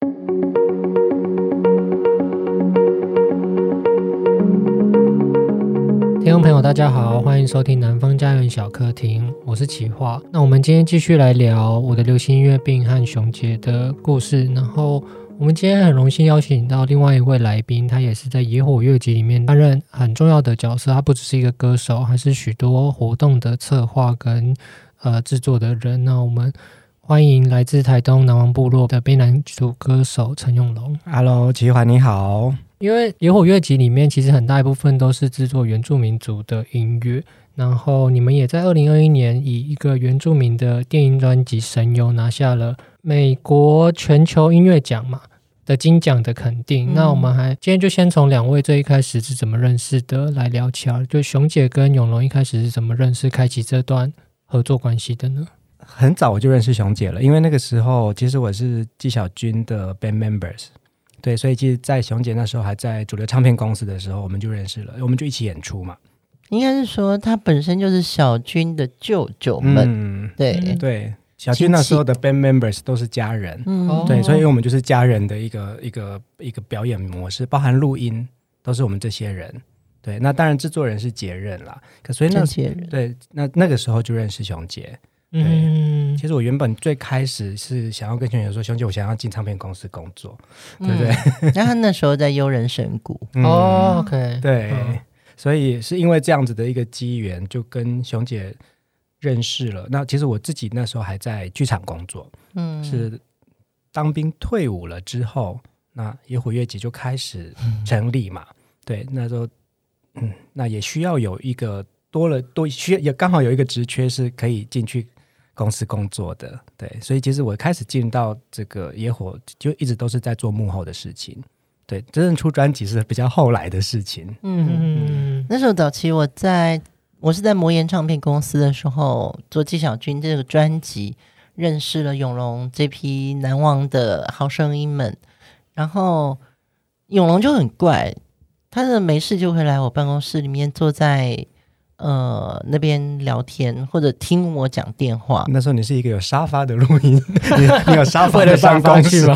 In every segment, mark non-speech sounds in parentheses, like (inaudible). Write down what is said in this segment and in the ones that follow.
听众朋友，大家好，欢迎收听南方家园小客厅，我是企划。那我们今天继续来聊我的流行音乐病和熊杰的故事。然后我们今天很荣幸邀请到另外一位来宾，他也是在野火乐集里面担任很重要的角色。他不只是一个歌手，还是许多活动的策划跟呃制作的人。那我们欢迎来自台东南王部落的卑南族歌手陈永龙。Hello，齐环你好。因为野火乐集里面其实很大一部分都是制作原住民族的音乐，然后你们也在二零二一年以一个原住民的电音专辑《神游》拿下了美国全球音乐奖嘛的金奖的肯定。嗯、那我们还今天就先从两位最一开始是怎么认识的来聊起来，就熊姐跟永龙一开始是怎么认识、开启这段合作关系的呢？很早我就认识熊姐了，因为那个时候其实我是纪晓君的 band members。对，所以其实，在熊姐那时候还在主流唱片公司的时候，我们就认识了，我们就一起演出嘛。应该是说，他本身就是小军的舅舅们。嗯，对对，小军那时候的 band members 都是家人。嗯，对，所以我们就是家人的一个一个一个表演模式，包含录音都是我们这些人。对，那当然制作人是杰任啦。可所以那些人对，那那个时候就认识熊杰。嗯，其实我原本最开始是想要跟熊姐说，熊姐，我想要进唱片公司工作，对不对？然后他那时候在悠人神谷。哦，OK，对，所以是因为这样子的一个机缘，就跟熊姐认识了。那其实我自己那时候还在剧场工作，嗯，是当兵退伍了之后，那野火乐集就开始成立嘛。对，那时候，嗯，那也需要有一个多了多需要也刚好有一个职缺是可以进去。公司工作的，对，所以其实我开始进到这个野火，就一直都是在做幕后的事情。对，真正出专辑是比较后来的事情。嗯嗯，那时候早期我在我是在魔岩唱片公司的时候做纪晓君这个专辑，认识了永隆这批难忘的好声音们。然后永隆就很怪，他的没事就会来我办公室里面坐在。呃，那边聊天或者听我讲电话。那时候你是一个有沙发的录音，(laughs) 你，你有沙发的办公室吗？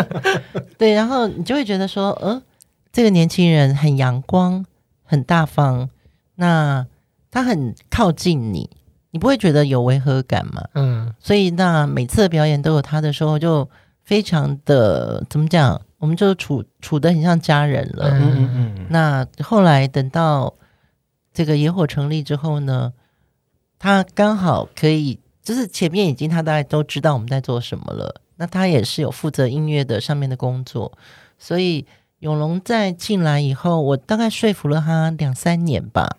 (laughs) 对，然后你就会觉得说，呃，这个年轻人很阳光，很大方，那他很靠近你，你不会觉得有违和感吗？嗯，所以那每次的表演都有他的时候，就非常的怎么讲，我们就处处的很像家人了。嗯嗯嗯。那后来等到。这个野火成立之后呢，他刚好可以，就是前面已经他大概都知道我们在做什么了。那他也是有负责音乐的上面的工作，所以永龙在进来以后，我大概说服了他两三年吧，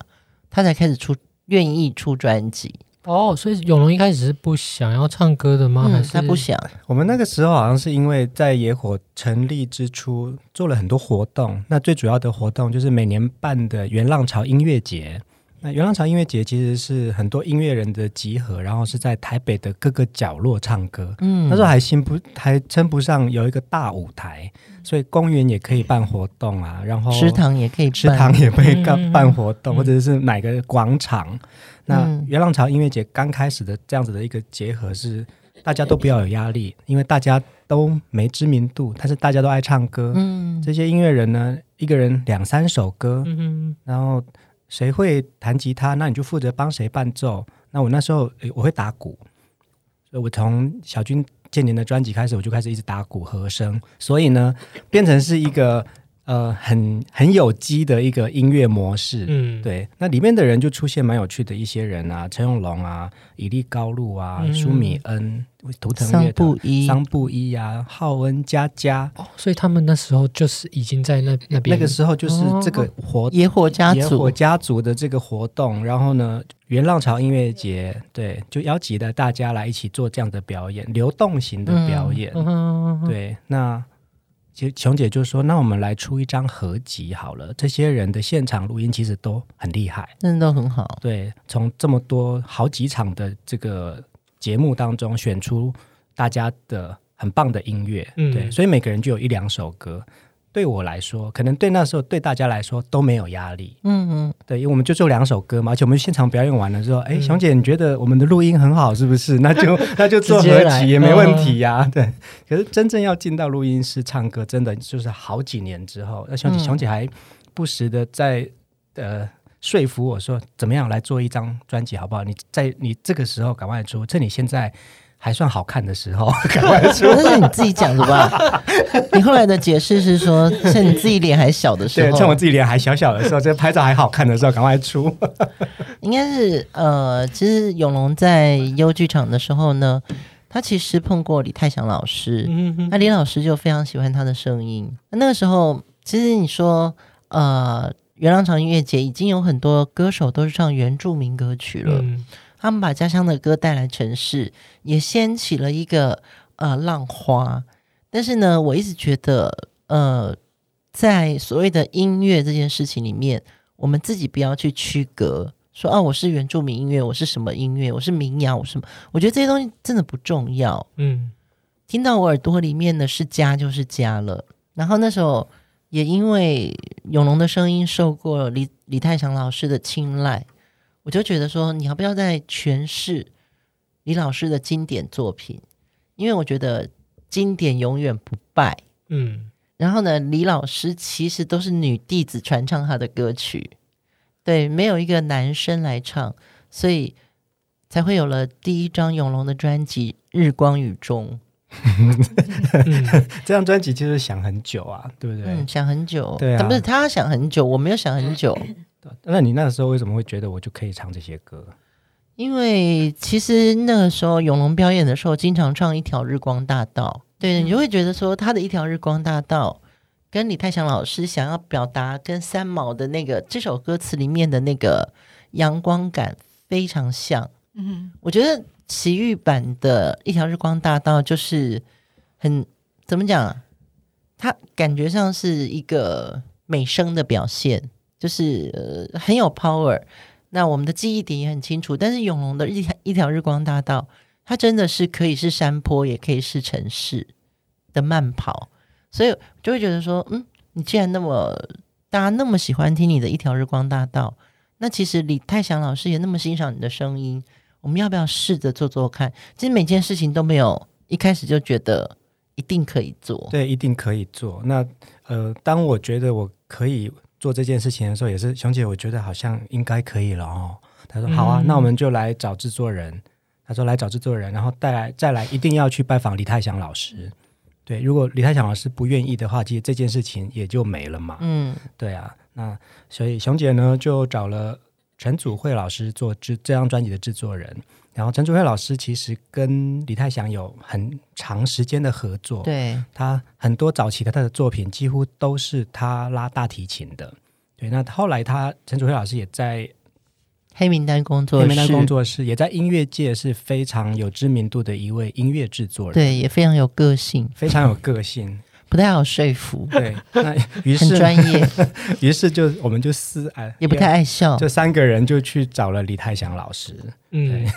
他才开始出愿意出专辑。哦，所以永龙一开始是不想要唱歌的吗？嗯、还是他不想？我们那个时候好像是因为在野火成立之初做了很多活动，那最主要的活动就是每年办的元浪潮音乐节。那元浪潮音乐节其实是很多音乐人的集合，然后是在台北的各个角落唱歌。嗯，那时候还兴不还称不上有一个大舞台，所以公园也可以办活动啊，然后食堂也可以，食堂也可以办办活动，嗯、或者是哪个广场。嗯、那原浪潮音乐节刚开始的这样子的一个结合是，大家都不要有压力，因为大家都没知名度，但是大家都爱唱歌。嗯，这些音乐人呢，一个人两三首歌，嗯，然后。谁会弹吉他，那你就负责帮谁伴奏。那我那时候，诶，我会打鼓，所以我从小军建年的专辑开始，我就开始一直打鼓和声，所以呢，变成是一个。呃，很很有机的一个音乐模式，嗯，对，那里面的人就出现蛮有趣的一些人啊，陈永龙啊，以利高路啊，舒、嗯、米恩，图腾乐桑布伊，桑布伊啊，浩恩佳佳，哦，所以他们那时候就是已经在那那边，那个时候就是这个活、哦、野火家族。野火家族的这个活动，然后呢，原浪潮音乐节，对，就邀集了大家来一起做这样的表演，流动型的表演，嗯嗯嗯、对，那。其实琼姐就说：“那我们来出一张合集好了。这些人的现场录音其实都很厉害，真的都很好。对，从这么多好几场的这个节目当中选出大家的很棒的音乐，嗯、对，所以每个人就有一两首歌。对我来说，可能对那时候对大家来说都没有压力。嗯嗯，对，因为我们就做两首歌嘛，而且我们现场表演完了之后，哎、嗯，熊姐，你觉得我们的录音很好，是不是？那就 (laughs) 那就做合集也没问题呀、啊。对，可是真正要进到录音室唱歌，真的就是好几年之后，那熊姐、嗯、熊姐还不时的在呃说服我说，怎么样来做一张专辑好不好？你在你这个时候赶快出，趁你现在。还算好看的时候，(laughs) 赶快出。那是你自己讲的吧？(laughs) 你后来的解释是说，趁你自己脸还小的时候，对，趁我自己脸还小小的时候，这拍照还好看的时候，赶快出。(laughs) 应该是呃，其实永隆在优剧场的时候呢，他其实碰过李泰祥老师，嗯哼，那李老师就非常喜欢他的声音。那个时候，其实你说呃，元朗场音乐节已经有很多歌手都是唱原住民歌曲了。嗯他们把家乡的歌带来城市，也掀起了一个呃浪花。但是呢，我一直觉得，呃，在所谓的音乐这件事情里面，我们自己不要去区隔，说啊，我是原住民音乐，我是什么音乐，我是民谣，我是什么？我觉得这些东西真的不重要。嗯，听到我耳朵里面的是家就是家了。然后那时候也因为永龙的声音受过李李泰祥老师的青睐。我就觉得说，你要不要再诠释李老师的经典作品？因为我觉得经典永远不败。嗯，然后呢，李老师其实都是女弟子传唱他的歌曲，对，没有一个男生来唱，所以才会有了第一张永龙的专辑《日光雨中》。(laughs) 嗯、这张专辑其实想很久啊，对不对？嗯，想很久，对啊，不是他想很久，我没有想很久。(laughs) 那你那个时候为什么会觉得我就可以唱这些歌？因为其实那个时候永隆表演的时候，经常唱《一条日光大道》，对，你就会觉得说他的一条日光大道跟李泰祥老师想要表达跟三毛的那个这首歌词里面的那个阳光感非常像。嗯，我觉得奇遇版的一条日光大道就是很怎么讲？它感觉上是一个美声的表现。就是、呃、很有 power，那我们的记忆点也很清楚。但是永龙的一条一条日光大道，它真的是可以是山坡，也可以是城市的慢跑，所以就会觉得说，嗯，你既然那么大家那么喜欢听你的一条日光大道，那其实李泰祥老师也那么欣赏你的声音，我们要不要试着做做看？其实每件事情都没有一开始就觉得一定可以做，对，一定可以做。那呃，当我觉得我可以。做这件事情的时候，也是熊姐，我觉得好像应该可以了哦。她说：“好啊，嗯、那我们就来找制作人。”她说：“来找制作人，然后带来再来，一定要去拜访李泰祥老师。对，如果李泰祥老师不愿意的话，其实这件事情也就没了嘛。嗯，对啊。那所以熊姐呢，就找了陈祖慧老师做制这张专辑的制作人。然后陈祖慧老师其实跟李泰祥有很长时间的合作，对，他很多早期的他的作品几乎都是他拉大提琴的。对，那后来他陈祖慧老师也在黑名单工作室，黑名单工作室也在音乐界是非常有知名度的一位音乐制作人，对，也非常有个性，非常有个性。不太好说服，对，那 (laughs) 于是很专业，(laughs) 于是就我们就四哎，也不太爱笑，就三个人就去找了李泰祥老师。嗯，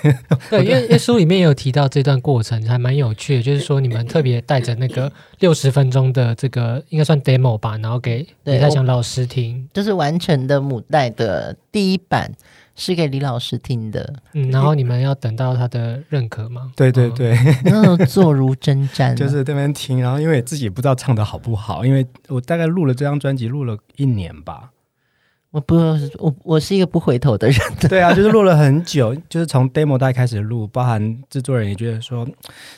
对，(laughs) 因为因为书里面也有提到这段过程，还蛮有趣的，就是说你们特别带着那个六十分钟的这个应该算 demo 吧，然后给李泰祥老师听，就是完成的母带的第一版。是给李老师听的，嗯，然后你们要等到他的认可吗？对对对，(laughs) (laughs) 那坐如针毡，就是这边听，然后因为自己不知道唱的好不好，因为我大概录了这张专辑录了一年吧，我不，我我是一个不回头的人，对啊，(laughs) 就是录了很久，就是从 demo 带开始录，包含制作人也觉得说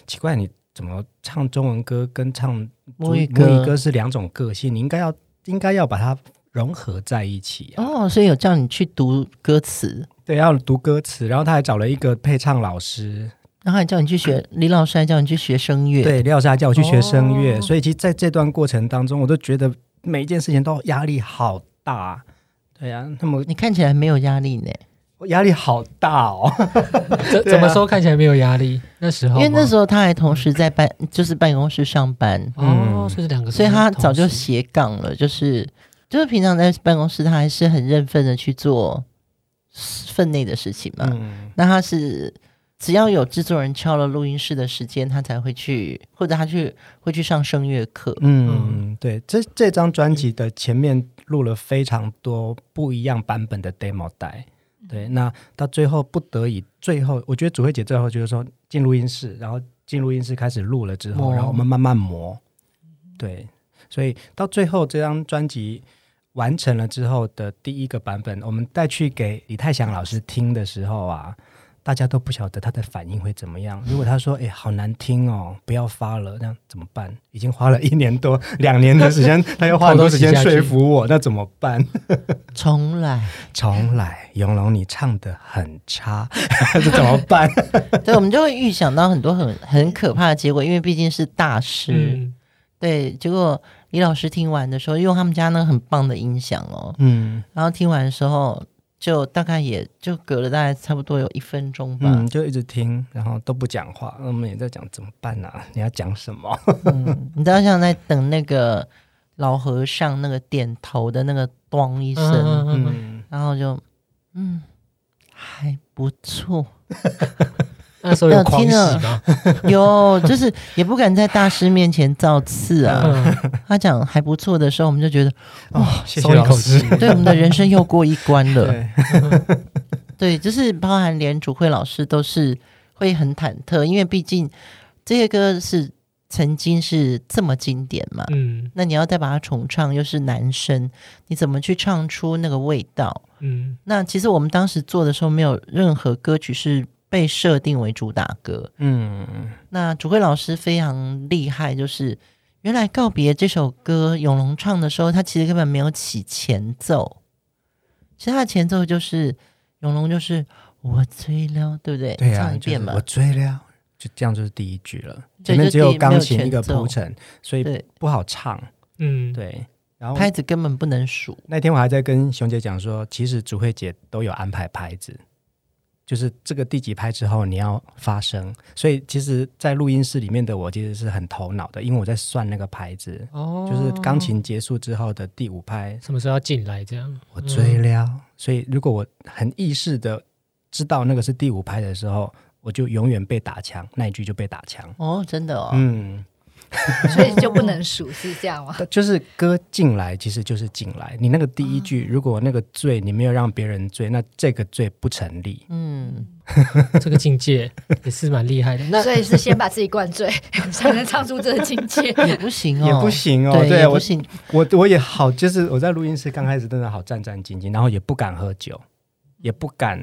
奇怪，你怎么唱中文歌跟唱母语歌，母语歌是两种个性，你应该要应该要把它。融合在一起、啊、哦，所以有叫你去读歌词，对，要读歌词，然后他还找了一个配唱老师，然后还叫你去学，李老师还叫你去学声乐，对，李老师还叫我去学声乐，哦、所以其实在这段过程当中，我都觉得每一件事情都压力好大，对呀、啊，那么你看起来没有压力呢？我压力好大哦，(laughs) 怎怎么说看起来没有压力？那时候，因为那时候他还同时在办，就是办公室上班，哦，嗯、所以两个，所以他早就斜杠了，就是。就是平常在办公室，他还是很认份的去做分内的事情嘛。嗯、那他是只要有制作人敲了录音室的时间，他才会去，或者他去会去上声乐课。嗯，对，这这张专辑的前面录了非常多不一样版本的 demo 带。对，那到最后不得已，最后我觉得主慧姐最后就是说进录音室，然后进录音室开始录了之后，然后我们慢慢磨。对，所以到最后这张专辑完成了之后的第一个版本，我们带去给李泰祥老师听的时候啊。大家都不晓得他的反应会怎么样。如果他说：“哎、欸，好难听哦，不要发了。”那怎么办？已经花了一年多、两年的时间，他又花很多时间说服我，那怎么办？(laughs) 重来，重来，永龙，你唱的很差，(laughs) 这怎么办？(laughs) 对，我们就会预想到很多很很可怕的结果，因为毕竟是大师。嗯、对，结果李老师听完的时候，用他们家那个很棒的音响哦，嗯，然后听完的时候。就大概也就隔了大概差不多有一分钟吧，嗯，就一直听，然后都不讲话。我们也在讲怎么办呢、啊？你要讲什么？嗯，你知道像在等那个老和尚那个点头的那个“咚”一声，嗯，然后就嗯还不错。那时候有狂喜吗？(laughs) 有，就是也不敢在大师面前造次啊。他讲还不错的时候，我们就觉得哇，松一口气，对我们的人生又过一关了。对，(laughs) 对，就是包含连主会老师都是会很忐忑，因为毕竟这些歌是曾经是这么经典嘛。嗯，那你要再把它重唱，又是男生，你怎么去唱出那个味道？嗯，那其实我们当时做的时候，没有任何歌曲是。被设定为主打歌，嗯，那主慧老师非常厉害，就是原来告别这首歌，永隆唱的时候，他其实根本没有起前奏，其实他的前奏就是永隆就是我醉了，对不对？对啊，唱一遍嘛，我醉了，就这样就是第一句了，前面只有钢琴一个铺陈，所以不好唱，嗯，对，然后拍子根本不能数。那天我还在跟熊姐讲说，其实主慧姐都有安排拍子。就是这个第几拍之后你要发声，所以其实，在录音室里面的我其实是很头脑的，因为我在算那个拍子，哦，就是钢琴结束之后的第五拍，什么时候要进来这样？我醉了，嗯、所以如果我很意识的知道那个是第五拍的时候，我就永远被打枪，那一句就被打枪。哦，真的哦，嗯。(laughs) 所以就不能数是这样吗？(laughs) 就是歌进来，其实就是进来。你那个第一句，如果那个醉你没有让别人醉，那这个醉不成立。嗯，这个境界也是蛮厉害的。(laughs) 那所以是先把自己灌醉，才能唱出这个境界，也不行哦，也不行哦。对，不行。我我也好，就是我在录音室刚开始真的好战战兢兢，然后也不敢喝酒，也不敢。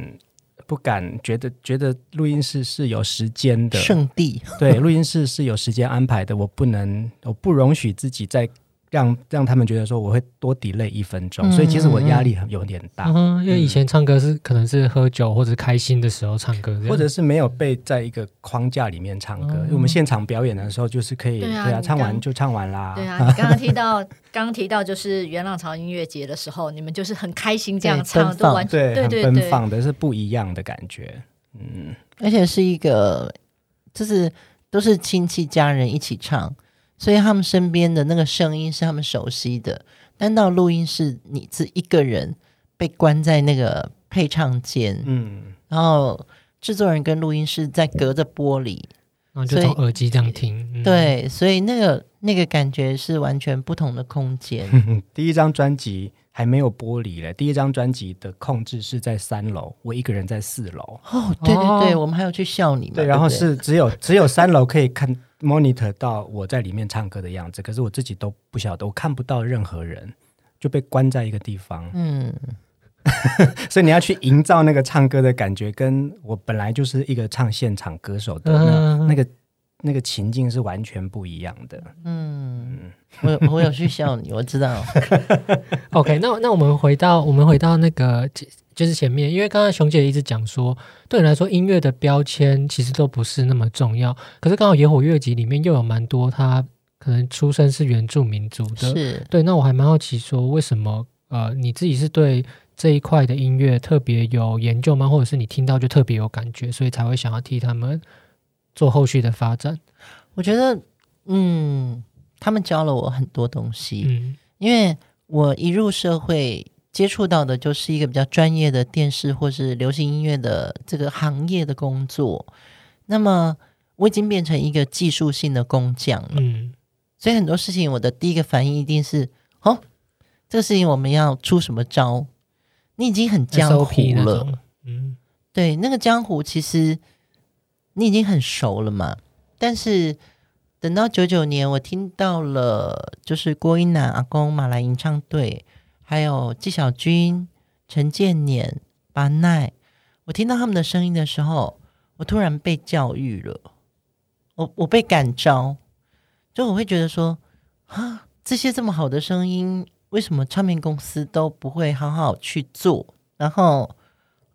不敢觉得觉得录音室是有时间的。圣地，对，录音室是有时间安排的，我不能，我不容许自己再让让他们觉得说我会多 delay 一分钟，嗯、所以其实我压力很有点大，嗯，因为以前唱歌是可能是喝酒或者开心的时候唱歌，或者是没有被在一个框架里面唱歌。嗯、因为我们现场表演的时候就是可以，对啊，对啊，唱完就唱完啦。对啊，(laughs) 你刚刚提到，刚刚提到就是元朗潮音乐节的时候，你们就是很开心这样唱，都完全对，对，很奔放的是不一样的感觉，嗯，而且是一个就是都是亲戚家人一起唱。所以他们身边的那个声音是他们熟悉的，但到录音室，你自一个人被关在那个配唱间，嗯，然后制作人跟录音室在隔着玻璃，然后就从耳机这样听，嗯、对，所以那个那个感觉是完全不同的空间。(laughs) 第一张专辑还没有玻璃嘞，第一张专辑的控制是在三楼，我一个人在四楼。哦，对对对，哦、我们还有去笑你们，对，然后是只有只有三楼可以看。monitor 到我在里面唱歌的样子，可是我自己都不晓得，我看不到任何人，就被关在一个地方。嗯，(laughs) 所以你要去营造那个唱歌的感觉，跟我本来就是一个唱现场歌手的那那个那个情境是完全不一样的。嗯，我我有去笑你，我知道。(laughs) OK，那那我们回到我们回到那个。就是前面，因为刚刚熊姐一直讲说，对你来说音乐的标签其实都不是那么重要。可是刚好野火乐集里面又有蛮多他可能出身是原住民族的，是对。那我还蛮好奇说，为什么呃你自己是对这一块的音乐特别有研究吗？或者是你听到就特别有感觉，所以才会想要替他们做后续的发展？我觉得，嗯，他们教了我很多东西，嗯，因为我一入社会。接触到的就是一个比较专业的电视或是流行音乐的这个行业的工作，那么我已经变成一个技术性的工匠了。嗯，所以很多事情我的第一个反应一定是：哦，这个事情我们要出什么招？你已经很江湖了，嗯，对，那个江湖其实你已经很熟了嘛。但是等到九九年，我听到了就是郭英男阿公马来吟唱队。还有纪晓君、陈建年、巴奈，我听到他们的声音的时候，我突然被教育了，我我被感召，就我会觉得说，啊，这些这么好的声音，为什么唱片公司都不会好好去做？然后，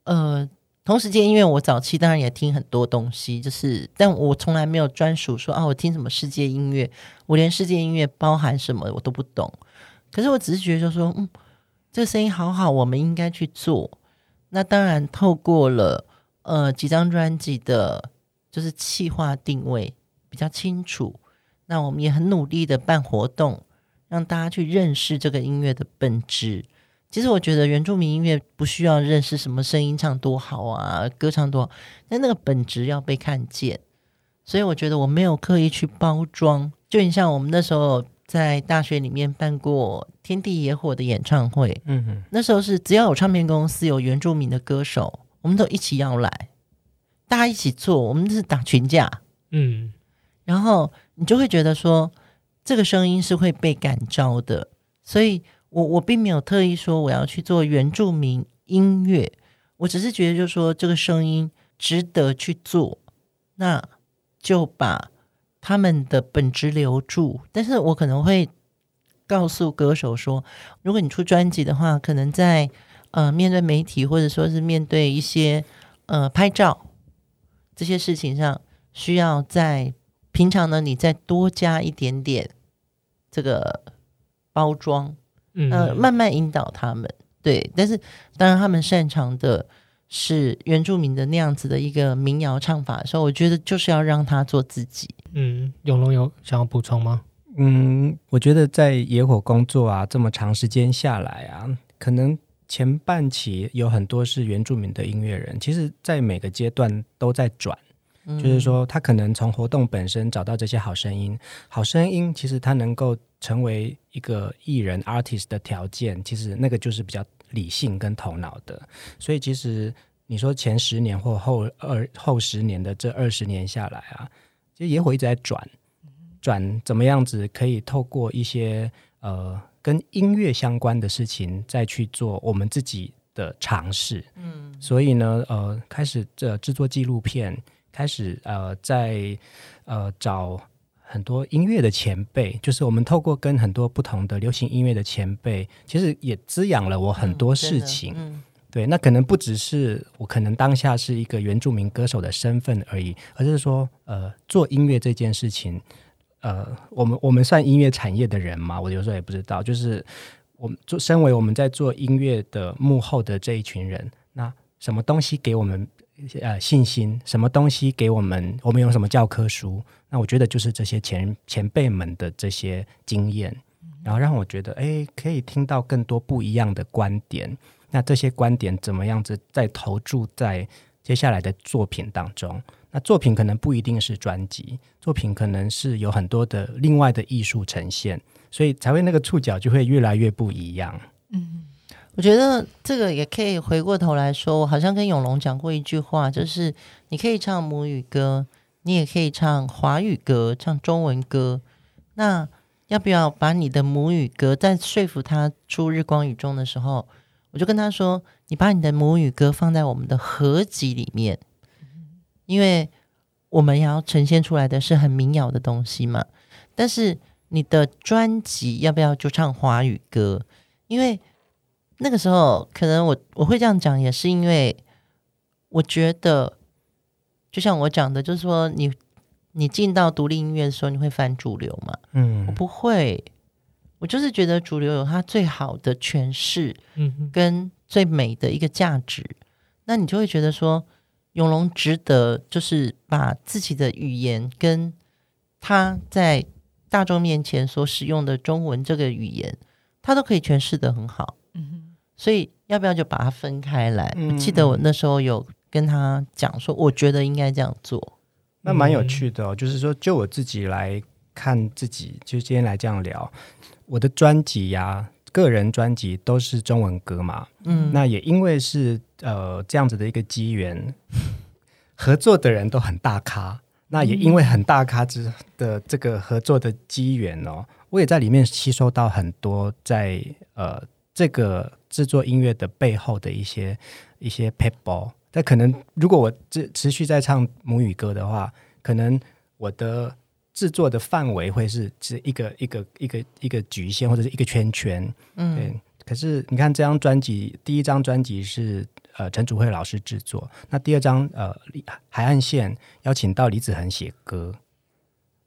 呃，同时间，因为我早期当然也听很多东西，就是，但我从来没有专属说啊，我听什么世界音乐，我连世界音乐包含什么我都不懂。可是我只是觉得，就说，嗯，这个声音好好，我们应该去做。那当然，透过了呃几张专辑的，就是企划定位比较清楚。那我们也很努力的办活动，让大家去认识这个音乐的本质。其实我觉得原住民音乐不需要认识什么声音唱多好啊，歌唱多好，但那个本质要被看见。所以我觉得我没有刻意去包装，就你像我们那时候。在大学里面办过《天地野火》的演唱会，嗯哼，那时候是只要有唱片公司有原住民的歌手，我们都一起要来，大家一起做，我们是打群架，嗯，然后你就会觉得说这个声音是会被感召的，所以我我并没有特意说我要去做原住民音乐，我只是觉得就是说这个声音值得去做，那就把。他们的本质留住，但是我可能会告诉歌手说，如果你出专辑的话，可能在呃面对媒体或者说是面对一些呃拍照这些事情上，需要在平常呢，你再多加一点点这个包装，呃，慢慢引导他们。对，但是当然他们擅长的。是原住民的那样子的一个民谣唱法的时候，我觉得就是要让他做自己。嗯，永龙有想要补充吗？嗯，我觉得在野火工作啊，这么长时间下来啊，可能前半期有很多是原住民的音乐人，其实在每个阶段都在转，嗯、就是说他可能从活动本身找到这些好声音，好声音其实他能够成为一个艺人 artist 的条件，其实那个就是比较。理性跟头脑的，所以其实你说前十年或后二后十年的这二十年下来啊，其实野火一直在转，转怎么样子可以透过一些呃跟音乐相关的事情再去做我们自己的尝试，嗯，所以呢呃开始这制作纪录片，开始呃在呃找。很多音乐的前辈，就是我们透过跟很多不同的流行音乐的前辈，其实也滋养了我很多事情。嗯嗯、对，那可能不只是我可能当下是一个原住民歌手的身份而已，而是说，呃，做音乐这件事情，呃，我们我们算音乐产业的人嘛？我有时候也不知道。就是我们做，身为我们在做音乐的幕后的这一群人，那什么东西给我们？呃，信心，什么东西给我们？我们有什么教科书？那我觉得就是这些前前辈们的这些经验，然后让我觉得，哎，可以听到更多不一样的观点。那这些观点怎么样子再投注在接下来的作品当中？那作品可能不一定是专辑，作品可能是有很多的另外的艺术呈现，所以才会那个触角就会越来越不一样。嗯。我觉得这个也可以回过头来说，我好像跟永龙讲过一句话，就是你可以唱母语歌，你也可以唱华语歌，唱中文歌。那要不要把你的母语歌在说服他出日光雨中的时候，我就跟他说，你把你的母语歌放在我们的合集里面，因为我们要呈现出来的是很民谣的东西嘛。但是你的专辑要不要就唱华语歌？因为那个时候，可能我我会这样讲，也是因为我觉得，就像我讲的，就是说你你进到独立音乐的时候，你会反主流嘛？嗯，我不会，我就是觉得主流有它最好的诠释，嗯，跟最美的一个价值。嗯、那你就会觉得说，永隆值得，就是把自己的语言跟他在大众面前所使用的中文这个语言，他都可以诠释的很好。嗯所以要不要就把它分开来？嗯、记得我那时候有跟他讲说，我觉得应该这样做。那蛮有趣的哦，就是说，就我自己来看自己，就今天来这样聊，我的专辑呀，个人专辑都是中文歌嘛。嗯，那也因为是呃这样子的一个机缘，合作的人都很大咖。那也因为很大咖之的这个合作的机缘哦，我也在里面吸收到很多在呃这个制作音乐的背后的一些一些撇步。但可能，如果我持持续在唱母语歌的话，可能我的制作的范围会是是一个一个一个一个局限或者是一个圈圈。嗯，对。可是你看这张专辑，第一张专辑是呃陈祖慧老师制作，那第二张呃海岸线邀请到李子恒写歌。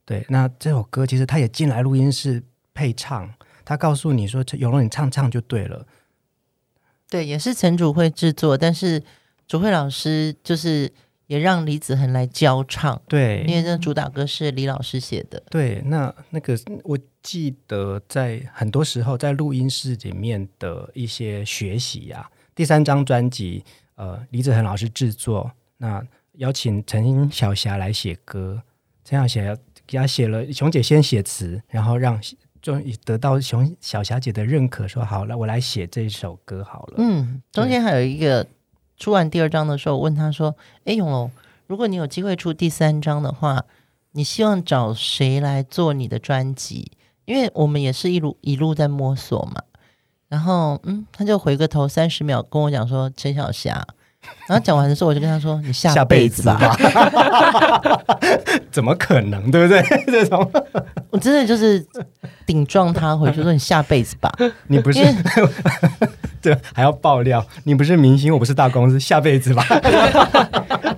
对，那这首歌其实他也进来录音室配唱，他告诉你说：“永龙，你唱唱就对了。”对，也是陈祖慧制作，但是。祖慧老师就是也让李子恒来教唱，对，因为那主打歌是李老师写的。对，那那个我记得在很多时候在录音室里面的一些学习呀、啊。第三张专辑，呃，李子恒老师制作，那邀请陈小霞来写歌，陈小霞给她写了，熊姐先写词，然后让终于得到熊小霞姐的认可，说好了，我来写这首歌好了。嗯，中间还有一个。出完第二张的时候，我问他说：“哎，永龙，如果你有机会出第三张的话，你希望找谁来做你的专辑？因为我们也是一路一路在摸索嘛。”然后，嗯，他就回个头三十秒跟我讲说：“陈小霞。”然后讲完的时候，我就跟他说：“你下辈子吧。下辈子吧”怎么可能？对不对？(laughs) 这种我真的就是顶撞他回去 (laughs) 说：“你下辈子吧。”你不是。(laughs) 对，还要爆料，你不是明星，我不是大公司，下辈子吧。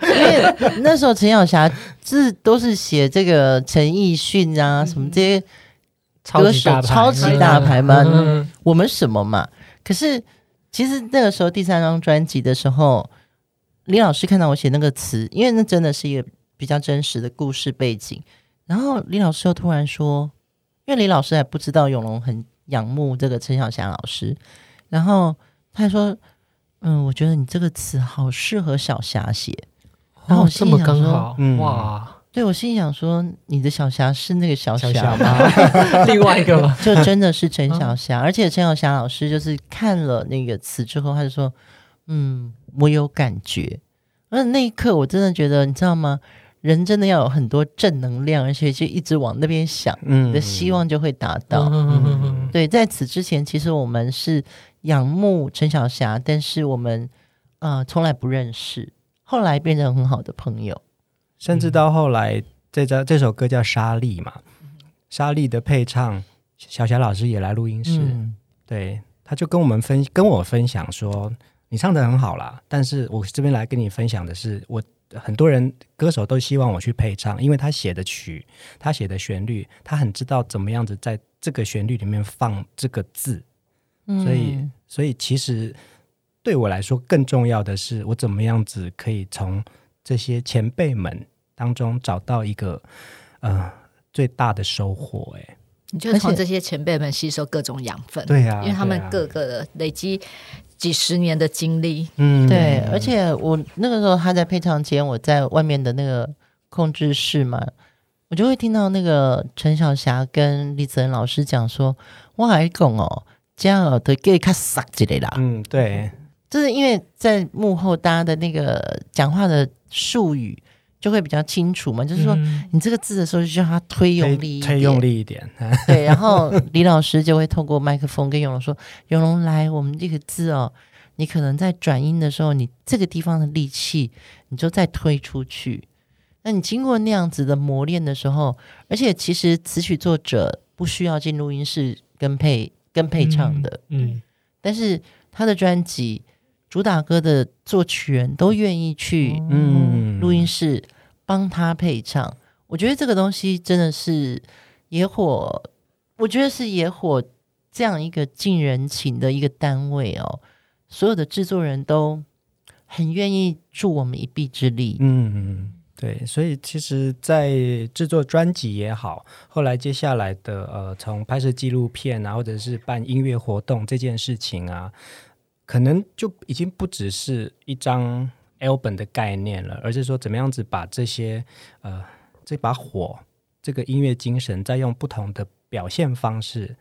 因为那时候陈小霞是都是写这个陈奕迅啊，什么这些歌手超级大牌嘛，嗯、我们什么嘛？可是其实那个时候第三张专辑的时候，李老师看到我写那个词，因为那真的是一个比较真实的故事背景。然后李老师又突然说，因为李老师还不知道永龙很仰慕这个陈小霞老师。然后他还说：“嗯，我觉得你这个词好适合小霞写。”然后我心里想说：“嗯、哇，对我心里想说，你的小霞是那个小霞吗？(laughs) 另外一个吗？就真的是陈小霞。而且陈小霞老师就是看了那个词之后，他就说：‘嗯，我有感觉。’而那一刻，我真的觉得，你知道吗？人真的要有很多正能量，而且就一直往那边想，你的希望就会达到。嗯、对，在此之前，其实我们是。”仰慕陈小霞，但是我们啊、呃、从来不认识，后来变成很好的朋友，甚至到后来，这张这首歌叫《沙粒》嘛，嗯、沙粒的配唱，小霞老师也来录音室，嗯、对，他就跟我们分跟我分享说，你唱的很好啦，但是我这边来跟你分享的是，我很多人歌手都希望我去配唱，因为他写的曲，他写的旋律，他很知道怎么样子在这个旋律里面放这个字。所以，所以其实对我来说，更重要的是我怎么样子可以从这些前辈们当中找到一个呃最大的收获。哎，你就从这些前辈们吸收各种养分，对呀，因为他们各个的累积几十年的经历，嗯，对。而且我那个时候他在配唱间，我在外面的那个控制室嘛，我就会听到那个陈小霞跟李子恩老师讲说：“我还讲哦。”这样的给他杀之类的，嗯，对，就是因为在幕后，大家的那个讲话的术语就会比较清楚嘛。就是说，你这个字的时候，就叫他推用力一点，推用力一点。(laughs) 对，然后李老师就会透过麦克风跟永龙说：“永龙来，我们这个字哦，你可能在转音的时候，你这个地方的力气，你就再推出去。那你经过那样子的磨练的时候，而且其实词曲作者不需要进录音室跟配。”跟配唱的，嗯，嗯，但是他的专辑主打歌的作曲人都愿意去，嗯，录音室帮他配唱。我觉得这个东西真的是野火，我觉得是野火这样一个近人情的一个单位哦。所有的制作人都很愿意助我们一臂之力，嗯。对，所以其实，在制作专辑也好，后来接下来的呃，从拍摄纪录片啊，或者是办音乐活动这件事情啊，可能就已经不只是一张 album 的概念了，而是说怎么样子把这些呃这把火，这个音乐精神，再用不同的表现方式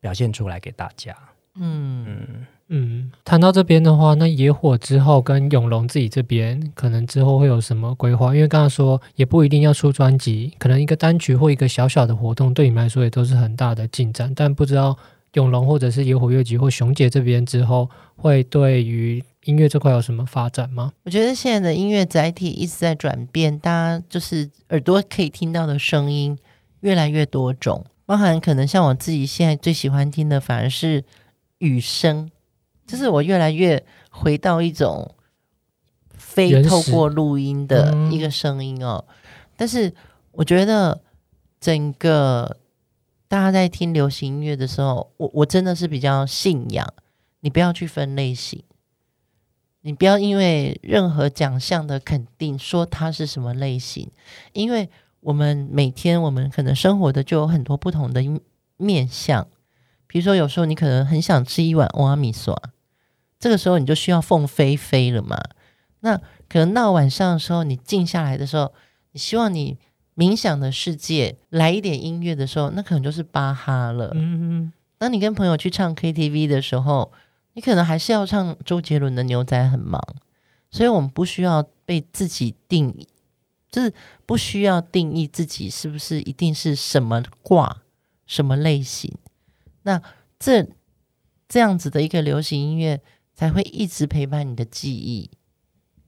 表现出来给大家。嗯嗯嗯。谈到这边的话，那野火之后跟永龙自己这边，可能之后会有什么规划？因为刚刚说也不一定要出专辑，可能一个单曲或一个小小的活动，对你们来说也都是很大的进展。但不知道。永隆或者是野火乐集或熊姐这边之后，会对于音乐这块有什么发展吗？我觉得现在的音乐载体一直在转变，大家就是耳朵可以听到的声音越来越多种，包含可能像我自己现在最喜欢听的，反而是雨声，就是我越来越回到一种非透过录音的一个声音哦。嗯、但是我觉得整个。大家在听流行音乐的时候，我我真的是比较信仰，你不要去分类型，你不要因为任何奖项的肯定说它是什么类型，因为我们每天我们可能生活的就有很多不同的面向，比如说有时候你可能很想吃一碗欧阿米索，这个时候你就需要凤飞飞了嘛，那可能到晚上的时候你静下来的时候，你希望你。冥想的世界来一点音乐的时候，那可能就是巴哈了。嗯哼，当你跟朋友去唱 KTV 的时候，你可能还是要唱周杰伦的《牛仔很忙》。所以，我们不需要被自己定义，就是不需要定义自己是不是一定是什么挂、什么类型。那这这样子的一个流行音乐，才会一直陪伴你的记忆，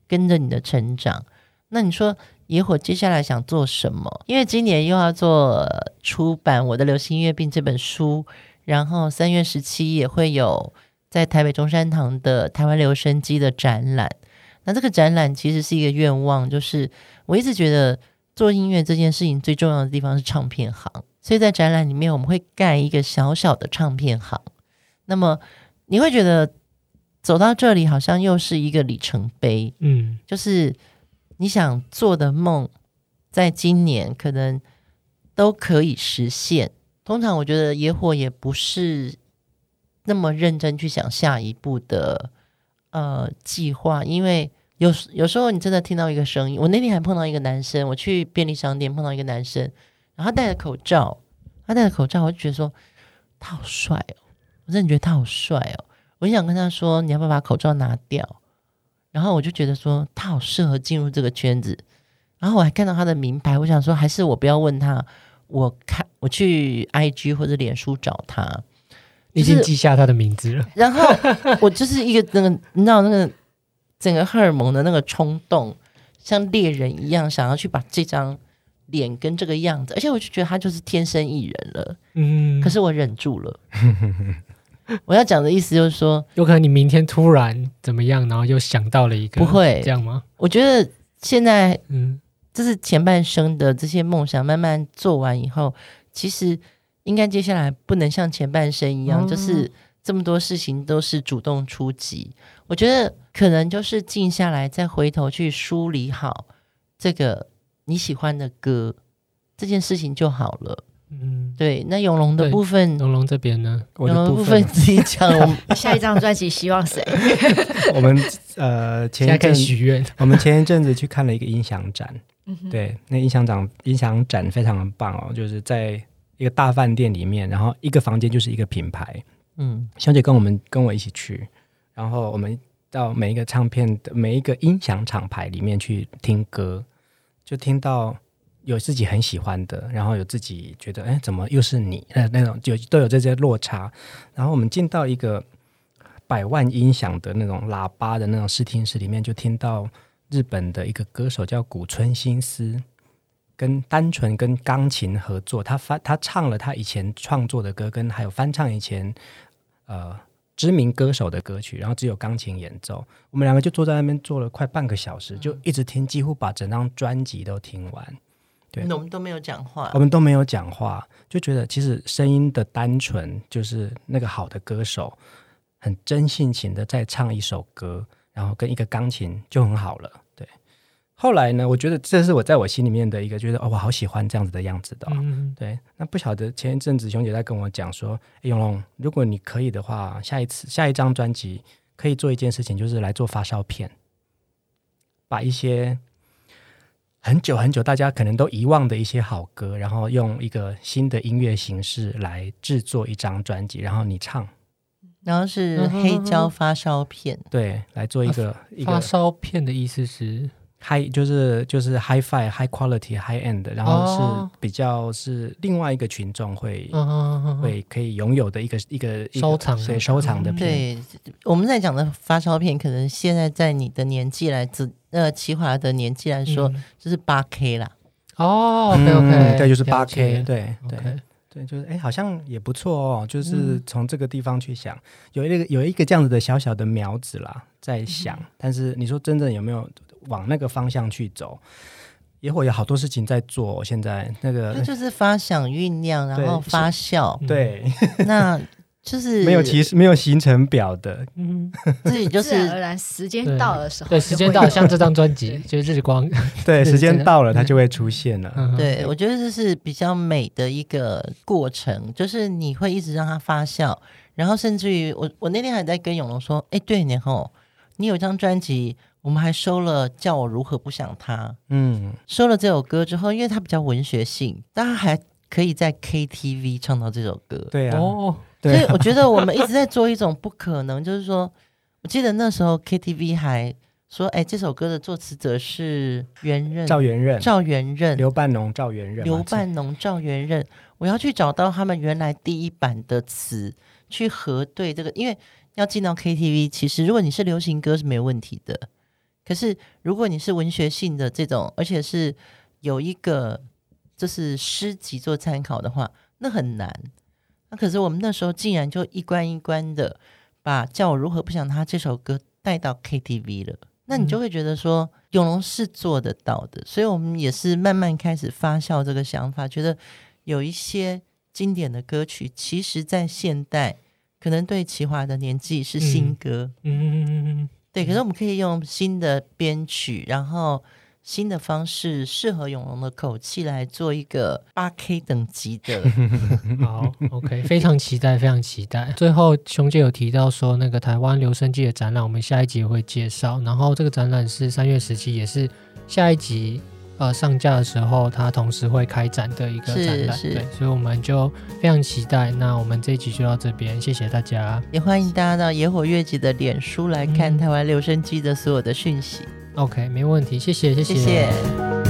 跟着你的成长。那你说？野火接下来想做什么？因为今年又要做出版《我的流行音乐病》这本书，然后三月十七也会有在台北中山堂的台湾留声机的展览。那这个展览其实是一个愿望，就是我一直觉得做音乐这件事情最重要的地方是唱片行，所以在展览里面我们会盖一个小小的唱片行。那么你会觉得走到这里好像又是一个里程碑，嗯，就是。你想做的梦，在今年可能都可以实现。通常我觉得野火也不是那么认真去想下一步的呃计划，因为有有时候你真的听到一个声音。我那天还碰到一个男生，我去便利商店碰到一个男生，然后他戴着口罩，他戴着口罩，我就觉得说他好帅哦，我真的觉得他好帅哦，我就想跟他说，你要不要把口罩拿掉？然后我就觉得说他好适合进入这个圈子，然后我还看到他的名牌，我想说还是我不要问他，我看我去 IG 或者脸书找他，就是、已经记下他的名字了。然后我就是一个那个你知道那个整个荷尔蒙的那个冲动，像猎人一样想要去把这张脸跟这个样子，而且我就觉得他就是天生艺人了。嗯，可是我忍住了。(laughs) (laughs) 我要讲的意思就是说，有可能你明天突然怎么样，然后又想到了一个，不会这样吗？我觉得现在，嗯，就是前半生的这些梦想慢慢做完以后，其实应该接下来不能像前半生一样，嗯、就是这么多事情都是主动出击。我觉得可能就是静下来，再回头去梳理好这个你喜欢的歌，这件事情就好了。嗯，对，那永隆的部分，永隆这边呢？永隆的部分自己讲。(laughs) 我们 (laughs) 下一张专辑希望谁？(laughs) 我们呃，前一阵许愿，我们前一阵子去看了一个音响展，对，那音响展音响展非常的棒哦，就是在一个大饭店里面，然后一个房间就是一个品牌，嗯，小姐跟我们跟我一起去，然后我们到每一个唱片的每一个音响厂牌里面去听歌，就听到。有自己很喜欢的，然后有自己觉得，哎，怎么又是你？呃，那种就都有这些落差。然后我们进到一个百万音响的那种喇叭的那种视听室里面，就听到日本的一个歌手叫古村新司，跟单纯跟钢琴合作，他翻他唱了他以前创作的歌，跟还有翻唱以前呃知名歌手的歌曲，然后只有钢琴演奏。我们两个就坐在那边坐了快半个小时，就一直听，几乎把整张专辑都听完。对，我们都没有讲话，我们都没有讲话，就觉得其实声音的单纯，就是那个好的歌手很真性情的在唱一首歌，然后跟一个钢琴就很好了。对，后来呢，我觉得这是我在我心里面的一个觉得哦，我好喜欢这样子的样子的哦。嗯。对，那不晓得前一阵子熊姐在跟我讲说，哎，永龙，如果你可以的话，下一次下一张专辑可以做一件事情，就是来做发烧片，把一些很久很久大家可能都遗忘的一些好歌，然后用一个新的音乐形式来制作一张专辑，然后你唱，然后是黑胶发烧片，对，来做一个、啊、一个发烧片的意思是。High 就是就是 high fi high Quality High End，然后是比较是另外一个群众会、哦、会可以拥有的一个一个收藏对收藏的片。对，我们在讲的发烧片，可能现在在你的年纪来自呃奇华的年纪来说，嗯、就是八 K 啦。哦，OK OK，对，就是八 K，对对。Okay 对，就是哎，好像也不错哦。就是从这个地方去想，嗯、有一个有一个这样子的小小的苗子啦，在想。嗯、但是你说真正有没有往那个方向去走？野火有好多事情在做。现在那个，它就是发想、酝酿，然后发酵。对，(laughs) 那。就是没有其实没有行程表的，嗯，自己就是自然而然，时间到的时候，对，时间到，像这张专辑就是日光，(laughs) 对，时间到了它就会出现了。对，我觉得这是比较美的一个过程，就是你会一直让它发酵，然后甚至于我我那天还在跟永龙说，哎，对，然后你有一张专辑，我们还收了《叫我如何不想他》，嗯，收了这首歌之后，因为它比较文学性，大家还可以在 KTV 唱到这首歌，对啊。哦所以我觉得我们一直在做一种不可能，就是说，我记得那时候 KTV 还说，哎，这首歌的作词者是元任赵元任，赵元任，刘半农赵元任，刘半农赵元任。我要去找到他们原来第一版的词，去核对这个，因为要进到 KTV，其实如果你是流行歌是没有问题的，可是如果你是文学性的这种，而且是有一个就是诗集做参考的话，那很难。那可是我们那时候竟然就一关一关的把《叫我如何不想他》这首歌带到 KTV 了，那你就会觉得说永隆是做得到的，所以我们也是慢慢开始发酵这个想法，觉得有一些经典的歌曲，其实在现代可能对齐华的年纪是新歌，嗯嗯嗯嗯，对，可是我们可以用新的编曲，然后。新的方式适合永隆的口气来做一个八 K 等级的 (laughs) (laughs) 好，OK，非常期待，非常期待。最后，熊姐有提到说，那个台湾留声机的展览，我们下一集会介绍。然后，这个展览是三月十七，也是下一集呃上架的时候，它同时会开展的一个展览。对，所以我们就非常期待。那我们这一集就到这边，谢谢大家，也欢迎大家到野火乐集的脸书来看台湾留声机的所有的讯息。OK，没问题，谢谢，谢谢。谢谢。